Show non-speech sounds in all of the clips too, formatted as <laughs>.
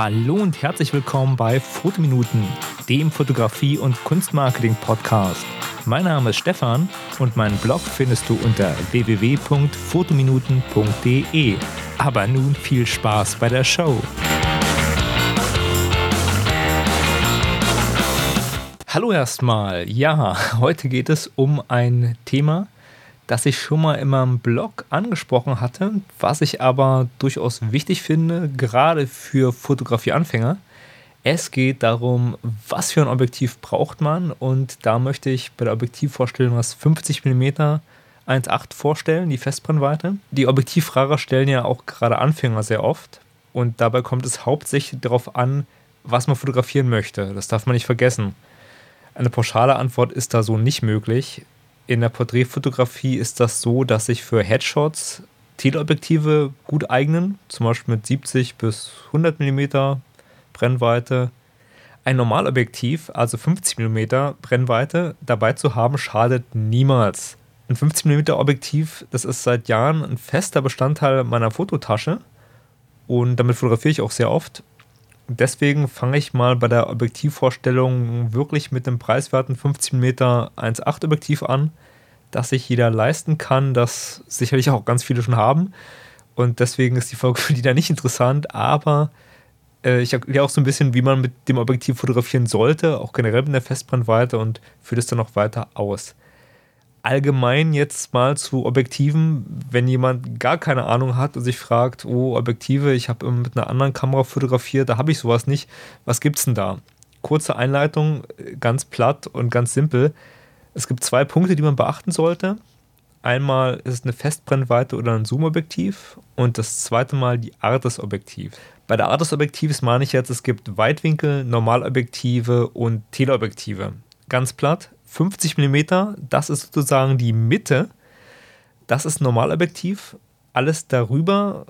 Hallo und herzlich willkommen bei Fotominuten, dem Fotografie- und Kunstmarketing-Podcast. Mein Name ist Stefan und meinen Blog findest du unter www.fotominuten.de. Aber nun viel Spaß bei der Show. Hallo erstmal. Ja, heute geht es um ein Thema, das ich schon mal in meinem Blog angesprochen hatte, was ich aber durchaus wichtig finde, gerade für Fotografieanfänger. Es geht darum, was für ein Objektiv braucht man und da möchte ich bei der Objektivvorstellung das 50 mm 1.8 vorstellen, die Festbrennweite. Die Objektivfahrer stellen ja auch gerade Anfänger sehr oft und dabei kommt es hauptsächlich darauf an, was man fotografieren möchte. Das darf man nicht vergessen. Eine pauschale Antwort ist da so nicht möglich. In der Porträtfotografie ist das so, dass sich für Headshots Teleobjektive gut eignen, zum Beispiel mit 70 bis 100 mm Brennweite. Ein Normalobjektiv, also 50 mm Brennweite, dabei zu haben, schadet niemals. Ein 50 mm Objektiv, das ist seit Jahren ein fester Bestandteil meiner Fototasche und damit fotografiere ich auch sehr oft. Deswegen fange ich mal bei der Objektivvorstellung wirklich mit dem preiswerten 50 mm 1.8 Objektiv an, das sich jeder leisten kann, das sicherlich auch ganz viele schon haben. Und deswegen ist die Folge <laughs> für die da nicht interessant, aber äh, ich erkläre auch so ein bisschen, wie man mit dem Objektiv fotografieren sollte, auch generell mit der Festbrennweite und führe das dann noch weiter aus allgemein jetzt mal zu Objektiven, wenn jemand gar keine Ahnung hat und sich fragt, oh, Objektive, ich habe mit einer anderen Kamera fotografiert, da habe ich sowas nicht. Was gibt's denn da? Kurze Einleitung, ganz platt und ganz simpel. Es gibt zwei Punkte, die man beachten sollte. Einmal ist es eine Festbrennweite oder ein Zoom-Objektiv und das zweite Mal die Art des Objektivs. Bei der Art des Objektivs meine ich jetzt, es gibt Weitwinkel, Normalobjektive und Teleobjektive. Ganz platt, 50 mm, das ist sozusagen die Mitte. Das ist Normalobjektiv. Alles darüber,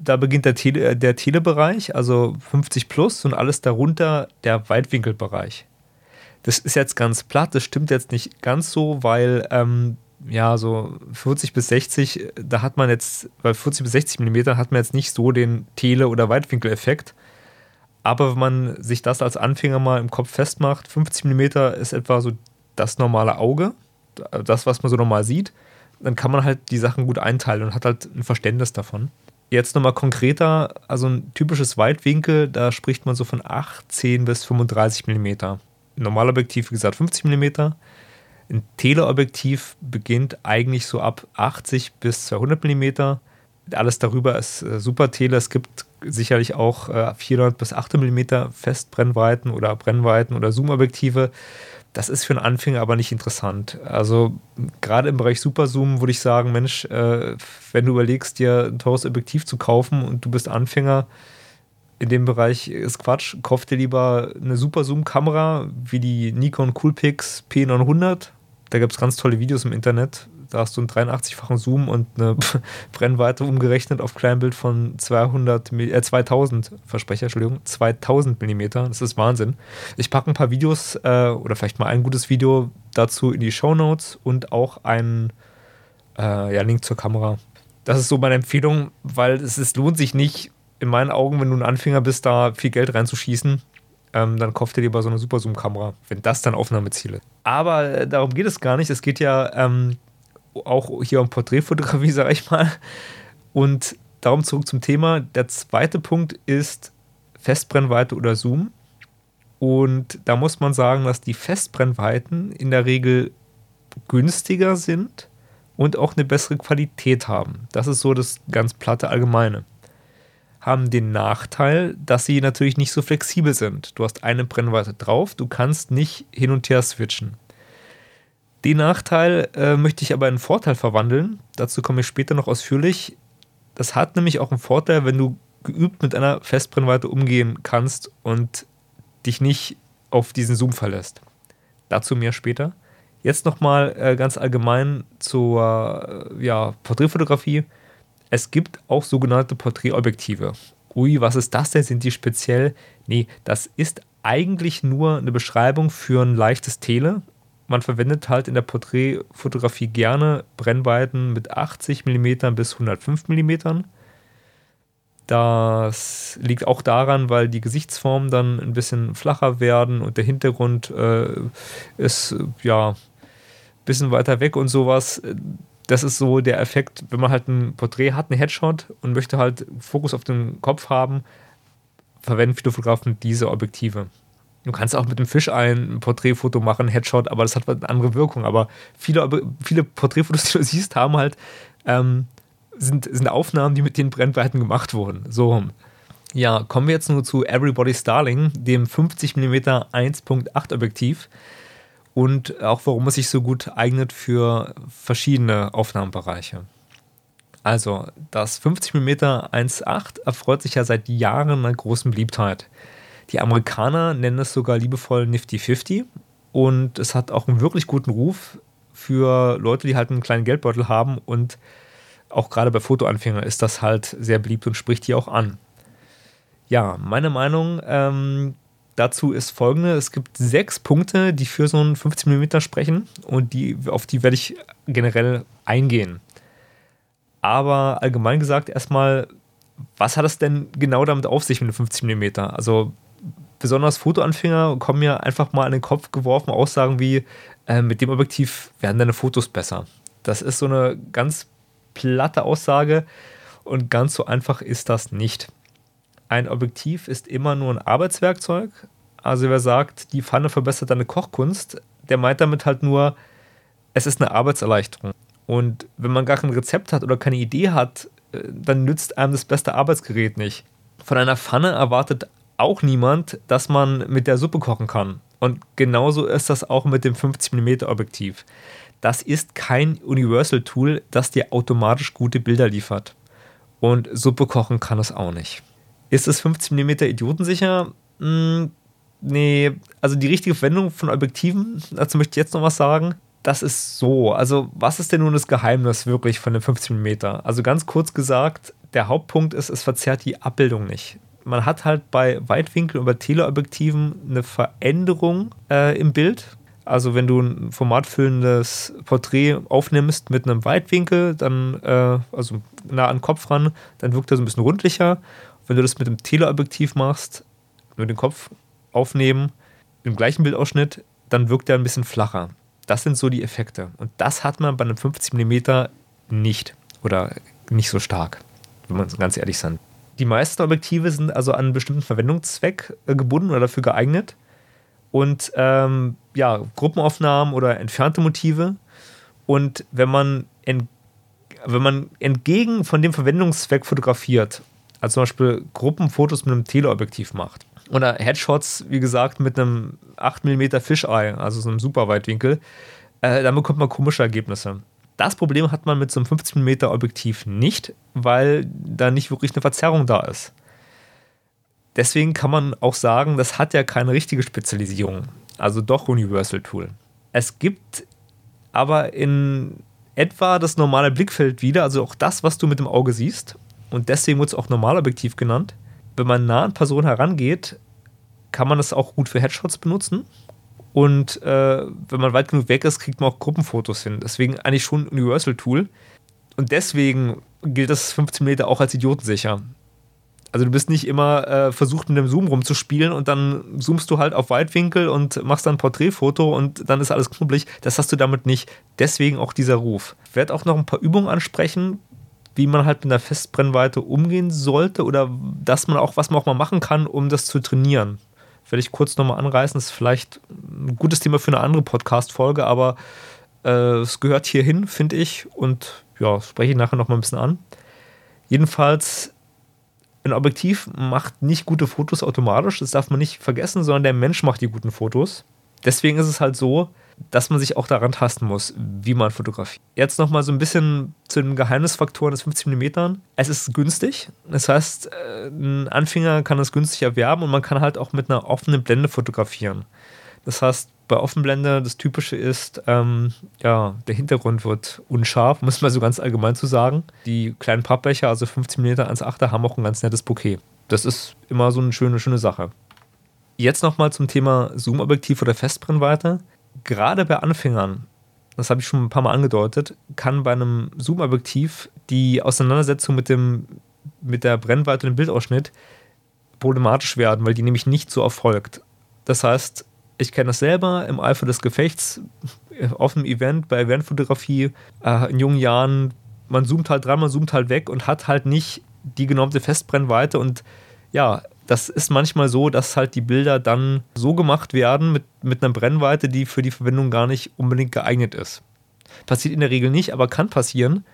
da beginnt der, Tele, der Telebereich, also 50 plus, und alles darunter der Weitwinkelbereich. Das ist jetzt ganz platt, das stimmt jetzt nicht ganz so, weil ähm, ja, so 40 bis 60, da hat man jetzt, bei 40 bis 60 mm hat man jetzt nicht so den Tele- oder Weitwinkeleffekt. Aber wenn man sich das als Anfänger mal im Kopf festmacht, 50 mm ist etwa so das normale Auge, das, was man so normal sieht, dann kann man halt die Sachen gut einteilen und hat halt ein Verständnis davon. Jetzt nochmal konkreter, also ein typisches Weitwinkel, da spricht man so von 18 bis 35 mm. Normalobjektiv, wie gesagt, 50 mm. Ein Teleobjektiv beginnt eigentlich so ab 80 bis 200 mm. Alles darüber ist äh, super Tele. Es gibt sicherlich auch äh, 400 bis 800 mm Festbrennweiten oder Brennweiten oder Zoomobjektive. Das ist für einen Anfänger aber nicht interessant. Also gerade im Bereich Superzoom würde ich sagen, Mensch, äh, wenn du überlegst, dir ein teures Objektiv zu kaufen und du bist Anfänger, in dem Bereich ist Quatsch. Kauf dir lieber eine Superzoom-Kamera wie die Nikon Coolpix P900. Da gibt es ganz tolle Videos im Internet da hast du einen 83-fachen Zoom und eine <laughs> Brennweite umgerechnet auf Kleinbild von 200, äh, 2000, Versprecher, Entschuldigung, 2000 Millimeter. Das ist Wahnsinn. Ich packe ein paar Videos äh, oder vielleicht mal ein gutes Video dazu in die Show Notes und auch einen äh, ja, Link zur Kamera. Das ist so meine Empfehlung, weil es ist, lohnt sich nicht, in meinen Augen, wenn du ein Anfänger bist, da viel Geld reinzuschießen. Ähm, dann kauft ihr lieber so eine Super Zoom-Kamera, wenn das dann Aufnahmeziel ist. Aber äh, darum geht es gar nicht. Es geht ja ähm, auch hier um Porträtfotografie, <laughs> sage ich mal. Und darum zurück zum Thema. Der zweite Punkt ist Festbrennweite oder Zoom. Und da muss man sagen, dass die Festbrennweiten in der Regel günstiger sind und auch eine bessere Qualität haben. Das ist so das ganz platte Allgemeine. Haben den Nachteil, dass sie natürlich nicht so flexibel sind. Du hast eine Brennweite drauf, du kannst nicht hin und her switchen. Den Nachteil äh, möchte ich aber in einen Vorteil verwandeln. Dazu komme ich später noch ausführlich. Das hat nämlich auch einen Vorteil, wenn du geübt mit einer Festbrennweite umgehen kannst und dich nicht auf diesen Zoom verlässt. Dazu mehr später. Jetzt nochmal äh, ganz allgemein zur äh, ja, Porträtfotografie. Es gibt auch sogenannte Porträtobjektive. Ui, was ist das denn? Sind die speziell? Nee, das ist eigentlich nur eine Beschreibung für ein leichtes Tele, man verwendet halt in der Porträtfotografie gerne Brennweiten mit 80 mm bis 105 mm. Das liegt auch daran, weil die Gesichtsformen dann ein bisschen flacher werden und der Hintergrund äh, ist ja ein bisschen weiter weg und sowas. Das ist so der Effekt, wenn man halt ein Porträt hat, einen Headshot und möchte halt Fokus auf den Kopf haben, verwenden viele Fotografen diese Objektive. Du kannst auch mit dem Fisch ein Porträtfoto machen, Headshot, aber das hat eine andere Wirkung. Aber viele, viele Porträtfotos, <laughs> die du siehst, haben halt, ähm, sind, sind Aufnahmen, die mit den Brennweiten gemacht wurden. So Ja, kommen wir jetzt nur zu Everybody Starling, dem 50 mm 1.8 Objektiv und auch warum es sich so gut eignet für verschiedene Aufnahmebereiche. Also, das 50 mm 1.8 erfreut sich ja seit Jahren einer großen Beliebtheit. Die Amerikaner nennen es sogar liebevoll Nifty 50 und es hat auch einen wirklich guten Ruf für Leute, die halt einen kleinen Geldbeutel haben und auch gerade bei Fotoanfängern ist das halt sehr beliebt und spricht die auch an. Ja, meine Meinung ähm, dazu ist folgende: Es gibt sechs Punkte, die für so einen 50 mm sprechen und die, auf die werde ich generell eingehen. Aber allgemein gesagt, erstmal, was hat es denn genau damit auf sich mit einem 50 mm? Also, besonders Fotoanfänger kommen mir einfach mal an den Kopf geworfen Aussagen wie, äh, mit dem Objektiv werden deine Fotos besser. Das ist so eine ganz platte Aussage und ganz so einfach ist das nicht. Ein Objektiv ist immer nur ein Arbeitswerkzeug. Also wer sagt, die Pfanne verbessert deine Kochkunst, der meint damit halt nur, es ist eine Arbeitserleichterung. Und wenn man gar kein Rezept hat oder keine Idee hat, äh, dann nützt einem das beste Arbeitsgerät nicht. Von einer Pfanne erwartet auch niemand, dass man mit der Suppe kochen kann. Und genauso ist das auch mit dem 50mm Objektiv. Das ist kein Universal-Tool, das dir automatisch gute Bilder liefert. Und Suppe kochen kann es auch nicht. Ist es 50mm idiotensicher? Hm, nee, also die richtige Verwendung von Objektiven, dazu möchte ich jetzt noch was sagen. Das ist so. Also, was ist denn nun das Geheimnis wirklich von dem 50mm? Also, ganz kurz gesagt, der Hauptpunkt ist, es verzerrt die Abbildung nicht man hat halt bei Weitwinkel- und bei Teleobjektiven eine Veränderung äh, im Bild. Also wenn du ein formatfüllendes Porträt aufnimmst mit einem Weitwinkel, dann äh, also nah an den Kopf ran, dann wirkt er so ein bisschen rundlicher. Wenn du das mit dem Teleobjektiv machst, nur den Kopf aufnehmen, im gleichen Bildausschnitt, dann wirkt er ein bisschen flacher. Das sind so die Effekte. Und das hat man bei einem 50 mm nicht oder nicht so stark, wenn wir ganz ehrlich sind. Die meisten Objektive sind also an einen bestimmten Verwendungszweck äh, gebunden oder dafür geeignet. Und ähm, ja, Gruppenaufnahmen oder entfernte Motive. Und wenn man, wenn man entgegen von dem Verwendungszweck fotografiert, also zum Beispiel Gruppenfotos mit einem Teleobjektiv macht, oder Headshots, wie gesagt, mit einem 8 mm Fisheye, also so einem Superweitwinkel, äh, dann bekommt man komische Ergebnisse. Das Problem hat man mit so einem 15 mm Objektiv nicht, weil da nicht wirklich eine Verzerrung da ist. Deswegen kann man auch sagen, das hat ja keine richtige Spezialisierung. Also doch Universal Tool. Es gibt aber in etwa das normale Blickfeld wieder, also auch das, was du mit dem Auge siehst. Und deswegen wird es auch Normalobjektiv genannt. Wenn man nah an Personen herangeht, kann man das auch gut für Headshots benutzen. Und äh, wenn man weit genug weg ist, kriegt man auch Gruppenfotos hin. Deswegen eigentlich schon ein Universal-Tool. Und deswegen gilt das 15 Meter auch als idiotensicher. Also du bist nicht immer äh, versucht mit dem Zoom rumzuspielen und dann zoomst du halt auf Weitwinkel und machst dann ein Porträtfoto und dann ist alles knubbelig. Das hast du damit nicht. Deswegen auch dieser Ruf. Ich werde auch noch ein paar Übungen ansprechen, wie man halt mit einer Festbrennweite umgehen sollte oder dass man auch, was man auch mal machen kann, um das zu trainieren werde ich kurz nochmal anreißen. Das ist vielleicht ein gutes Thema für eine andere Podcast-Folge, aber äh, es gehört hierhin, finde ich. Und ja, spreche ich nachher nochmal ein bisschen an. Jedenfalls, ein Objektiv macht nicht gute Fotos automatisch, das darf man nicht vergessen, sondern der Mensch macht die guten Fotos. Deswegen ist es halt so, dass man sich auch daran tasten muss, wie man fotografiert. Jetzt nochmal so ein bisschen zu den Geheimnisfaktoren des 50 mm. Es ist günstig. Das heißt, äh, ein Anfänger kann es günstig erwerben und man kann halt auch mit einer offenen Blende fotografieren. Das heißt, bei Offenblende das Typische ist, ähm, ja, der Hintergrund wird unscharf, muss man so ganz allgemein zu sagen. Die kleinen Pappbecher, also 15 mm 1,8er, haben auch ein ganz nettes Bouquet. Das ist immer so eine schöne, schöne Sache. Jetzt nochmal zum Thema Zoom-Objektiv oder Festbrennweite gerade bei Anfängern, das habe ich schon ein paar Mal angedeutet, kann bei einem Zoom-Objektiv die Auseinandersetzung mit dem mit der Brennweite und dem Bildausschnitt problematisch werden, weil die nämlich nicht so erfolgt. Das heißt, ich kenne das selber im Eifer des Gefechts <laughs> auf einem Event, bei Eventfotografie äh, in jungen Jahren. Man zoomt halt dran, man zoomt halt weg und hat halt nicht die genormte Festbrennweite und ja, das ist manchmal so, dass halt die Bilder dann so gemacht werden mit, mit einer Brennweite, die für die Verwendung gar nicht unbedingt geeignet ist. Passiert in der Regel nicht, aber kann passieren.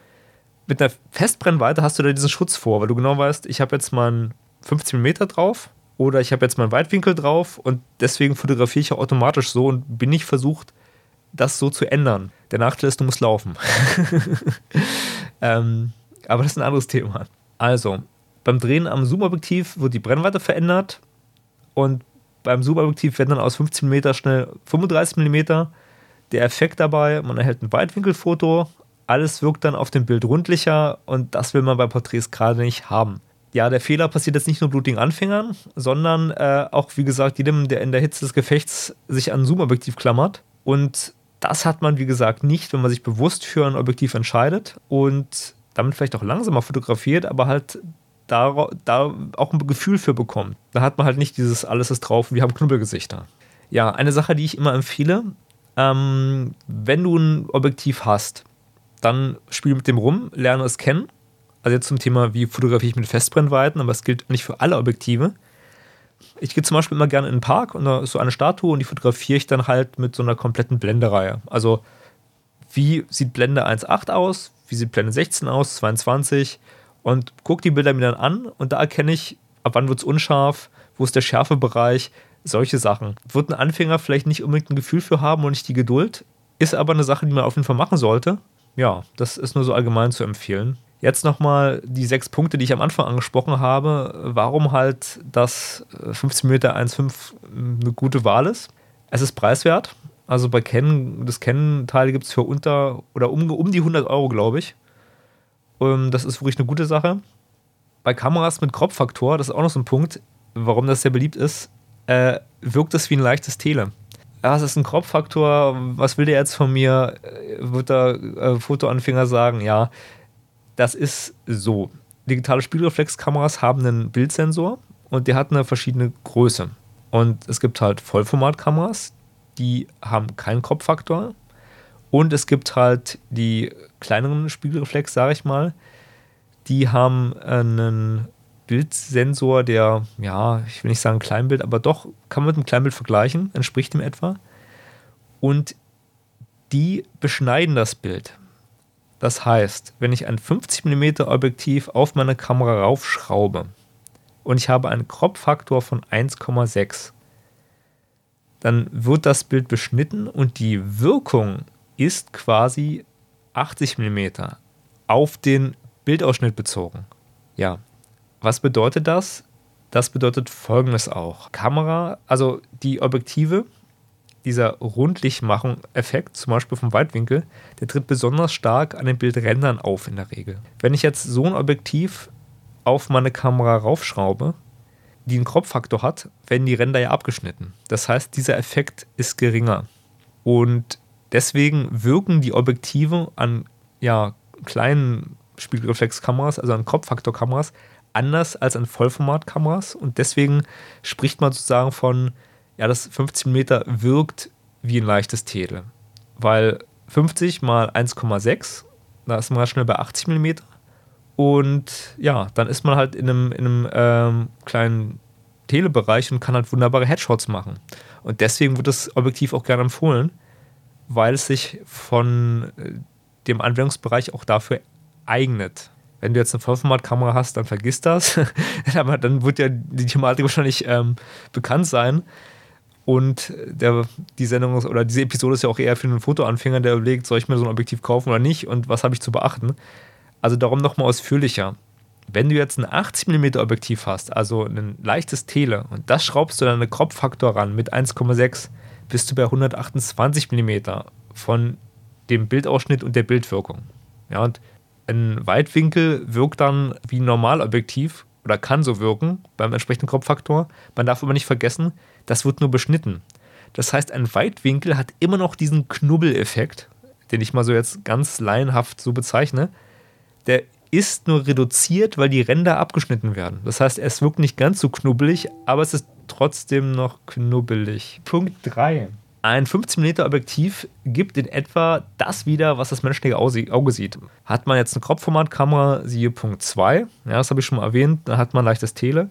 Mit einer Festbrennweite hast du da diesen Schutz vor, weil du genau weißt, ich habe jetzt mal 15 mm drauf oder ich habe jetzt meinen Weitwinkel drauf und deswegen fotografiere ich auch automatisch so und bin nicht versucht, das so zu ändern. Der Nachteil ist, du musst laufen. <laughs> ähm, aber das ist ein anderes Thema. Also, beim Drehen am Zoomobjektiv wird die Brennweite verändert und beim Zoomobjektiv werden dann aus 15 mm schnell 35 mm. Der Effekt dabei, man erhält ein Weitwinkelfoto, alles wirkt dann auf dem Bild rundlicher und das will man bei Porträts gerade nicht haben. Ja, der Fehler passiert jetzt nicht nur blutigen Anfängern, sondern äh, auch, wie gesagt, jedem, der in der Hitze des Gefechts sich an ein Zoomobjektiv klammert. Und das hat man, wie gesagt, nicht, wenn man sich bewusst für ein Objektiv entscheidet und damit vielleicht auch langsamer fotografiert, aber halt da, da auch ein Gefühl für bekommt. Da hat man halt nicht dieses alles ist drauf, wir haben Knubbelgesichter. Ja, eine Sache, die ich immer empfehle, ähm, wenn du ein Objektiv hast, dann spiel mit dem rum, lerne es kennen. Also jetzt zum Thema, wie fotografiere ich mit Festbrennweiten, aber es gilt nicht für alle Objektive. Ich gehe zum Beispiel immer gerne in den Park und da ist so eine Statue und die fotografiere ich dann halt mit so einer kompletten Blendereihe. Also wie sieht Blende 1.8 aus, wie sieht Blende 16 aus, 22 und gucke die Bilder mir dann an und da erkenne ich, ab wann wird es unscharf, wo ist der Schärfebereich, solche Sachen. Wird ein Anfänger vielleicht nicht unbedingt ein Gefühl für haben und nicht die Geduld, ist aber eine Sache, die man auf jeden Fall machen sollte. Ja, das ist nur so allgemein zu empfehlen. Jetzt nochmal die sechs Punkte, die ich am Anfang angesprochen habe, warum halt das 15 mm 1.5 eine gute Wahl ist. Es ist preiswert. Also bei Canon, das Canon-Teil gibt es für unter oder um, um die 100 Euro, glaube ich. Ähm, das ist wirklich eine gute Sache. Bei Kameras mit Crop-Faktor, das ist auch noch so ein Punkt, warum das sehr beliebt ist, äh, wirkt es wie ein leichtes Tele. Ja, es ist ein Crop-Faktor, was will der jetzt von mir? Äh, wird der äh, Fotoanfänger sagen, ja, das ist so. Digitale Spiegelreflexkameras haben einen Bildsensor und der hat eine verschiedene Größe. Und es gibt halt Vollformatkameras, die haben keinen Crop-Faktor. Und es gibt halt die kleineren Spiegelreflex, sage ich mal, die haben einen Bildsensor, der, ja, ich will nicht sagen Kleinbild, aber doch kann man mit einem Kleinbild vergleichen, entspricht dem etwa. Und die beschneiden das Bild. Das heißt, wenn ich ein 50 mm Objektiv auf meine Kamera raufschraube und ich habe einen Crop-Faktor von 1,6, dann wird das Bild beschnitten und die Wirkung ist quasi 80 mm auf den Bildausschnitt bezogen. Ja, was bedeutet das? Das bedeutet folgendes auch. Kamera, also die Objektive, dieser Rundlichtmachung-Effekt, zum Beispiel vom Weitwinkel, der tritt besonders stark an den Bildrändern auf in der Regel. Wenn ich jetzt so ein Objektiv auf meine Kamera raufschraube, die einen Kropffaktor hat, werden die Ränder ja abgeschnitten. Das heißt, dieser Effekt ist geringer. Und Deswegen wirken die Objektive an ja, kleinen Spiegelreflexkameras, also an Kopffaktorkameras, anders als an Vollformatkameras. Und deswegen spricht man sozusagen von, ja, das 15 Meter wirkt wie ein leichtes Tele. Weil 50 mal 1,6, da ist man halt schnell bei 80 mm. Und ja, dann ist man halt in einem, in einem ähm, kleinen Telebereich und kann halt wunderbare Headshots machen. Und deswegen wird das Objektiv auch gerne empfohlen, weil es sich von äh, dem Anwendungsbereich auch dafür eignet. Wenn du jetzt eine Vollformatkamera hast, dann vergiss das. <laughs> Aber dann wird ja die Thematik wahrscheinlich ähm, bekannt sein. Und der, die Sendung ist, oder diese Episode ist ja auch eher für einen Fotoanfänger, der überlegt, soll ich mir so ein Objektiv kaufen oder nicht und was habe ich zu beachten. Also darum nochmal ausführlicher. Wenn du jetzt ein 80 mm Objektiv hast, also ein leichtes Tele, und das schraubst du dann eine Crop-Faktor ran mit 1,6, bist du bei 128 mm von dem Bildausschnitt und der Bildwirkung. Ja, und ein Weitwinkel wirkt dann wie ein Normalobjektiv oder kann so wirken beim entsprechenden Kropffaktor. Man darf aber nicht vergessen, das wird nur beschnitten. Das heißt, ein Weitwinkel hat immer noch diesen Knubbeleffekt, den ich mal so jetzt ganz laienhaft so bezeichne. Der ist nur reduziert, weil die Ränder abgeschnitten werden. Das heißt, ist wirklich nicht ganz so knubbelig, aber es ist trotzdem noch knubbelig. Punkt 3. Ein 15 mm Objektiv gibt in etwa das wieder, was das menschliche Auge sieht. Hat man jetzt eine Kropfformatkamera, siehe Punkt 2, ja, das habe ich schon mal erwähnt, da hat man leichtes Tele,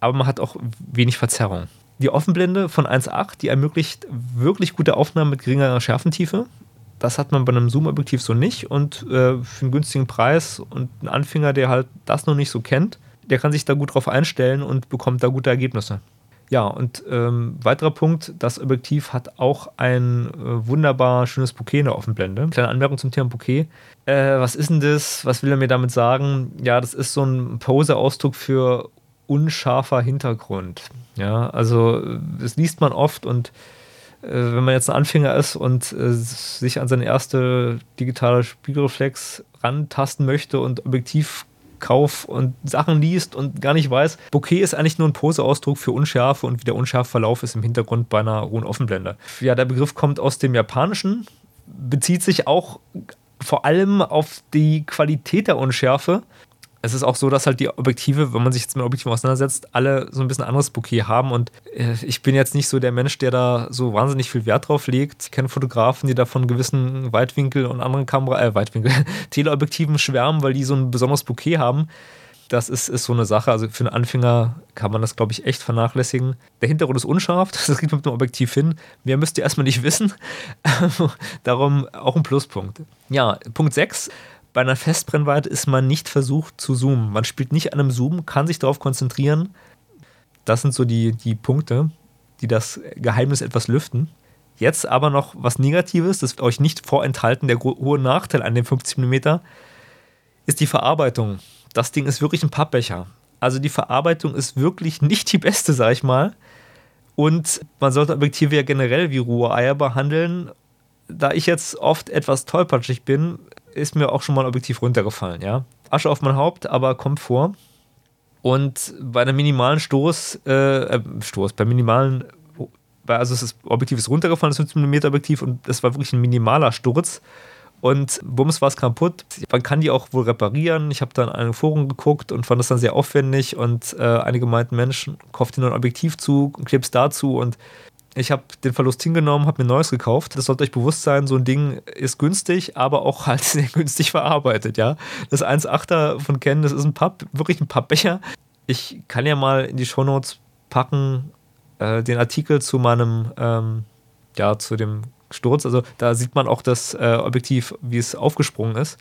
aber man hat auch wenig Verzerrung. Die Offenblende von 1.8, die ermöglicht wirklich gute Aufnahmen mit geringerer Schärfentiefe. Das hat man bei einem Zoom-Objektiv so nicht und äh, für einen günstigen Preis und ein Anfänger, der halt das noch nicht so kennt, der kann sich da gut drauf einstellen und bekommt da gute Ergebnisse. Ja, und ähm, weiterer Punkt, das Objektiv hat auch ein äh, wunderbar schönes Bouquet in der Offenblende. Kleine Anmerkung zum Thema Bouquet. Äh, was ist denn das? Was will er mir damit sagen? Ja, das ist so ein Pose-Ausdruck für unscharfer Hintergrund. Ja, also das liest man oft und äh, wenn man jetzt ein Anfänger ist und äh, sich an seine erste digitale Spiegelreflex rantasten möchte und Objektiv Kauf und Sachen liest und gar nicht weiß, Bokeh ist eigentlich nur ein Poseausdruck für Unschärfe und wie der Unschärfverlauf ist im Hintergrund bei einer hohen Offenblende. Ja, der Begriff kommt aus dem Japanischen, bezieht sich auch vor allem auf die Qualität der Unschärfe es ist auch so, dass halt die Objektive, wenn man sich jetzt mit Objektiven auseinandersetzt, alle so ein bisschen anderes Bouquet haben. Und äh, ich bin jetzt nicht so der Mensch, der da so wahnsinnig viel Wert drauf legt. Ich kenne Fotografen, die da von gewissen Weitwinkel und anderen Kamera, äh, Weitwinkel, <laughs> Teleobjektiven schwärmen, weil die so ein besonderes Bouquet haben. Das ist, ist so eine Sache. Also für einen Anfänger kann man das, glaube ich, echt vernachlässigen. Der Hintergrund ist unscharf, <laughs> das man mit dem Objektiv hin. Mehr müsst ihr erstmal nicht wissen. <laughs> Darum auch ein Pluspunkt. Ja, Punkt 6 bei einer Festbrennweite ist man nicht versucht zu zoomen. Man spielt nicht an einem Zoom, kann sich darauf konzentrieren. Das sind so die, die Punkte, die das Geheimnis etwas lüften. Jetzt aber noch was Negatives, das euch nicht vorenthalten, der hohe Nachteil an dem 50 mm ist die Verarbeitung. Das Ding ist wirklich ein Pappbecher. Also die Verarbeitung ist wirklich nicht die beste, sag ich mal. Und man sollte Objektive ja generell wie rohe behandeln. Da ich jetzt oft etwas tollpatschig bin, ist mir auch schon mal ein Objektiv runtergefallen, ja. Asche auf mein Haupt, aber kommt vor. Und bei einem minimalen Stoß, äh, äh Stoß, bei minimalen, also das Objektiv ist runtergefallen, das 15 mm Objektiv und das war wirklich ein minimaler Sturz. Und bums war es kaputt. Man kann die auch wohl reparieren. Ich habe dann in einem Forum geguckt und fand das dann sehr aufwendig. Und äh, einige meinten, Mensch, kauft dir nur ein Objektiv zu, klebst dazu und ich habe den Verlust hingenommen, habe mir ein neues gekauft. Das sollte euch bewusst sein, so ein Ding ist günstig, aber auch halt <laughs> sehr günstig verarbeitet, ja. Das 1,8er von Ken, das ist ein Papp, wirklich ein Pappbecher. Ich kann ja mal in die Shownotes packen, äh, den Artikel zu meinem, ähm, ja, zu dem Sturz. Also da sieht man auch das äh, Objektiv, wie es aufgesprungen ist,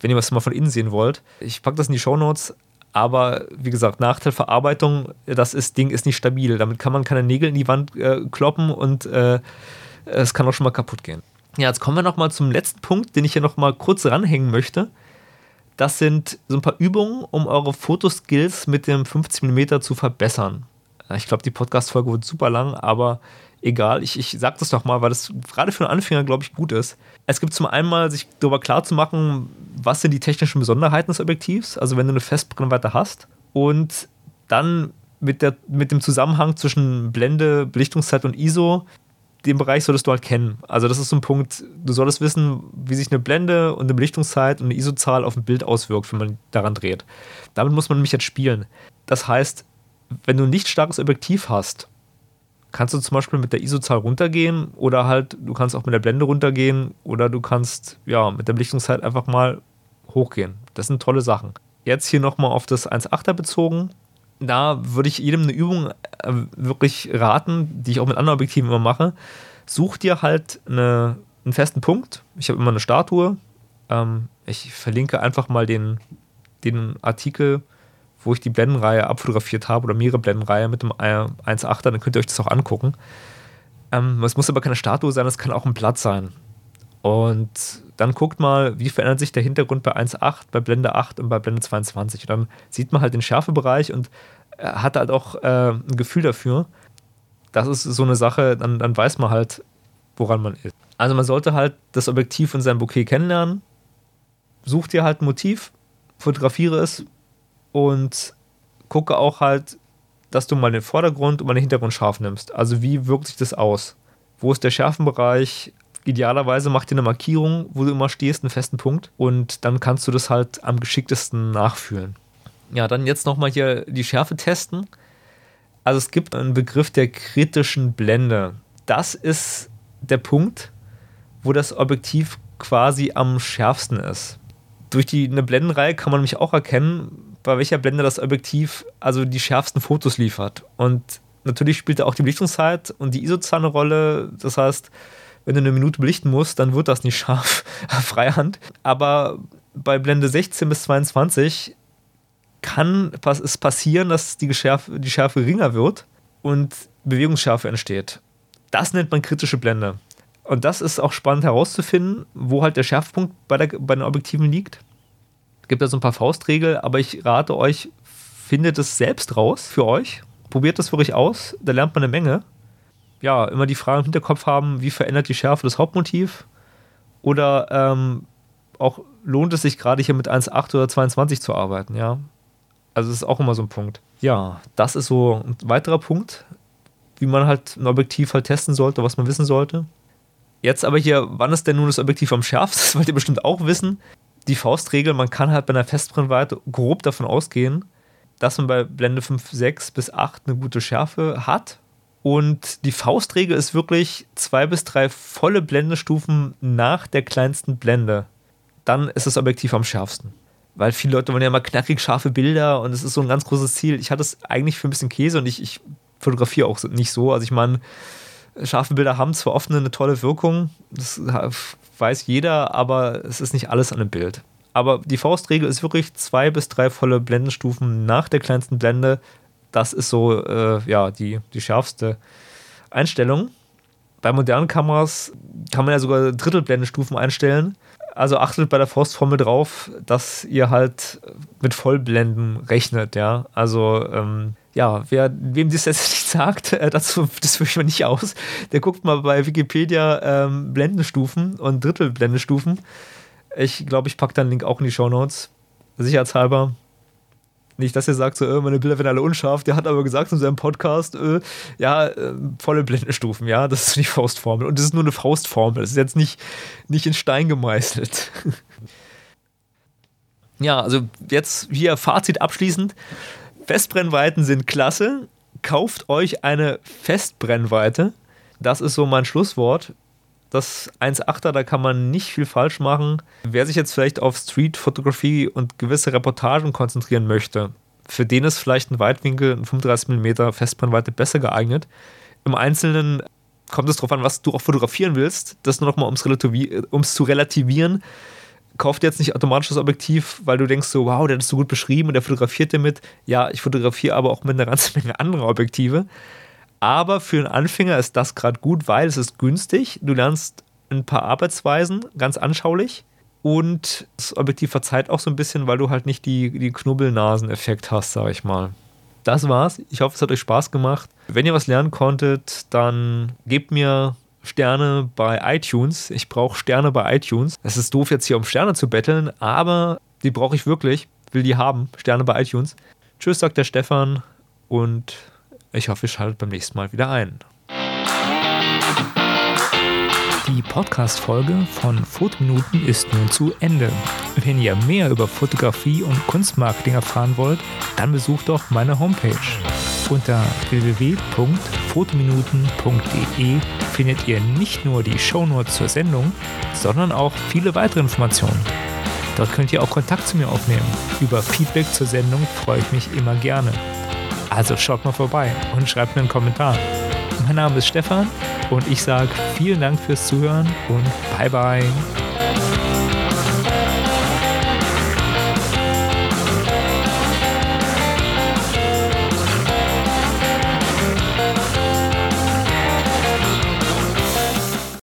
wenn ihr was mal von innen sehen wollt. Ich packe das in die Shownotes. Aber wie gesagt, Nachteil Verarbeitung, das ist, Ding ist nicht stabil. Damit kann man keine Nägel in die Wand äh, kloppen und äh, es kann auch schon mal kaputt gehen. Ja, jetzt kommen wir nochmal zum letzten Punkt, den ich hier nochmal kurz ranhängen möchte. Das sind so ein paar Übungen, um eure Fotoskills mit dem 50 mm zu verbessern. Ich glaube, die Podcast-Folge wird super lang, aber egal. Ich, ich sage das doch mal, weil das gerade für einen Anfänger, glaube ich, gut ist. Es gibt zum einen mal, sich darüber klar zu machen, was sind die technischen Besonderheiten des Objektivs, also wenn du eine Festbrennweite hast und dann mit, der, mit dem Zusammenhang zwischen Blende, Belichtungszeit und ISO, den Bereich solltest du halt kennen. Also das ist so ein Punkt, du solltest wissen, wie sich eine Blende und eine Belichtungszeit und eine ISO-Zahl auf ein Bild auswirkt, wenn man daran dreht. Damit muss man nämlich jetzt spielen. Das heißt, wenn du ein nicht starkes Objektiv hast kannst du zum Beispiel mit der ISO-Zahl runtergehen oder halt, du kannst auch mit der Blende runtergehen oder du kannst ja mit der Belichtungszeit einfach mal hochgehen. Das sind tolle Sachen. Jetzt hier nochmal auf das 1.8er bezogen. Da würde ich jedem eine Übung äh, wirklich raten, die ich auch mit anderen Objektiven immer mache. Such dir halt eine, einen festen Punkt. Ich habe immer eine Statue. Ähm, ich verlinke einfach mal den, den Artikel wo ich die Blendenreihe abfotografiert habe oder mehrere Blendenreihe mit dem 1.8er, dann könnt ihr euch das auch angucken. Ähm, es muss aber keine Statue sein, es kann auch ein Blatt sein. Und dann guckt mal, wie verändert sich der Hintergrund bei 1.8, bei Blende 8 und bei Blende 22. Und dann sieht man halt den Schärfebereich und äh, hat halt auch äh, ein Gefühl dafür. Das ist so eine Sache, dann, dann weiß man halt, woran man ist. Also man sollte halt das Objektiv in seinem Bouquet kennenlernen. Such dir halt ein Motiv, fotografiere es, und gucke auch halt, dass du mal den Vordergrund und mal den Hintergrund scharf nimmst. Also wie wirkt sich das aus? Wo ist der Schärfenbereich? Idealerweise mach dir eine Markierung, wo du immer stehst, einen festen Punkt. Und dann kannst du das halt am geschicktesten nachfühlen. Ja, dann jetzt nochmal hier die Schärfe testen. Also es gibt einen Begriff der kritischen Blende. Das ist der Punkt, wo das Objektiv quasi am schärfsten ist. Durch die, eine Blendenreihe kann man nämlich auch erkennen, bei welcher Blende das Objektiv also die schärfsten Fotos liefert. Und natürlich spielt da auch die Belichtungszeit und die ISO-Zahl eine Rolle. Das heißt, wenn du eine Minute belichten musst, dann wird das nicht scharf, <laughs> Freihand. Aber bei Blende 16 bis 22 kann es passieren, dass die, Geschärfe, die Schärfe geringer wird und Bewegungsschärfe entsteht. Das nennt man kritische Blende. Und das ist auch spannend herauszufinden, wo halt der Schärfpunkt bei, der, bei den Objektiven liegt. Gibt da so ein paar Faustregeln, aber ich rate euch, findet es selbst raus für euch. Probiert das wirklich aus, da lernt man eine Menge. Ja, immer die Frage im Hinterkopf haben, wie verändert die Schärfe das Hauptmotiv? Oder ähm, auch lohnt es sich gerade hier mit 1,8 oder 22 zu arbeiten, ja. Also das ist auch immer so ein Punkt. Ja, das ist so ein weiterer Punkt, wie man halt ein Objektiv halt testen sollte, was man wissen sollte. Jetzt aber hier, wann ist denn nun das Objektiv am schärfsten? Das <laughs> wollt ihr bestimmt auch wissen. Die Faustregel, man kann halt bei einer Festbrennweite grob davon ausgehen, dass man bei Blende 5, 6 bis 8 eine gute Schärfe hat. Und die Faustregel ist wirklich zwei bis drei volle Blendestufen nach der kleinsten Blende. Dann ist das Objektiv am schärfsten weil viele Leute wollen ja immer knackig scharfe Bilder und es ist so ein ganz großes Ziel. Ich hatte es eigentlich für ein bisschen Käse und ich, ich fotografiere auch nicht so. Also ich meine, scharfe Bilder haben zwar oft eine tolle Wirkung, das weiß jeder, aber es ist nicht alles an einem Bild. Aber die Faustregel ist wirklich zwei bis drei volle Blendenstufen nach der kleinsten Blende. Das ist so äh, ja, die, die schärfste Einstellung. Bei modernen Kameras kann man ja sogar Drittelblendenstufen einstellen. Also achtet bei der Faustformel drauf, dass ihr halt mit Vollblenden rechnet, ja. Also, ähm, ja, wer, wem das jetzt <laughs> nicht sagt, äh, dazu, das führe ich mir nicht aus, der guckt mal bei Wikipedia ähm, Blendenstufen und Drittelblendenstufen. Ich glaube, ich packe da einen Link auch in die Show Notes. Sicherheitshalber. Nicht, dass er sagt, so, äh, meine Bilder werden alle unscharf. Der hat aber gesagt in seinem Podcast, äh, ja, äh, volle Blendenstufen, ja, das ist die Faustformel. Und das ist nur eine Faustformel. Das ist jetzt nicht, nicht in Stein gemeißelt. <laughs> ja, also jetzt hier Fazit abschließend. Festbrennweiten sind klasse. Kauft euch eine Festbrennweite. Das ist so mein Schlusswort das 1.8er, da kann man nicht viel falsch machen. Wer sich jetzt vielleicht auf Street-Fotografie und gewisse Reportagen konzentrieren möchte, für den ist vielleicht ein Weitwinkel, ein 35 mm Festbrennweite besser geeignet. Im Einzelnen kommt es darauf an, was du auch fotografieren willst. Das nur nochmal, um es zu relativieren. Kauft jetzt nicht automatisch das Objektiv, weil du denkst so, wow, der hat es so gut beschrieben und der fotografiert damit. Ja, ich fotografiere aber auch mit einer ganzen <laughs> Menge anderer Objektive. Aber für einen Anfänger ist das gerade gut, weil es ist günstig. Du lernst ein paar Arbeitsweisen, ganz anschaulich. Und das Objektiv verzeiht auch so ein bisschen, weil du halt nicht die, die Knubbelnasen-Effekt hast, sag ich mal. Das war's. Ich hoffe, es hat euch Spaß gemacht. Wenn ihr was lernen konntet, dann gebt mir Sterne bei iTunes. Ich brauche Sterne bei iTunes. Es ist doof, jetzt hier um Sterne zu betteln, aber die brauche ich wirklich. Will die haben. Sterne bei iTunes. Tschüss, sagt der Stefan und ich hoffe, ihr schaltet beim nächsten Mal wieder ein. Die Podcast-Folge von Fotominuten ist nun zu Ende. Wenn ihr mehr über Fotografie und Kunstmarketing erfahren wollt, dann besucht doch meine Homepage. Unter www.fotominuten.de findet ihr nicht nur die Shownotes zur Sendung, sondern auch viele weitere Informationen. Dort könnt ihr auch Kontakt zu mir aufnehmen. Über Feedback zur Sendung freue ich mich immer gerne. Also schaut mal vorbei und schreibt mir einen Kommentar. Mein Name ist Stefan und ich sage vielen Dank fürs Zuhören und bye bye.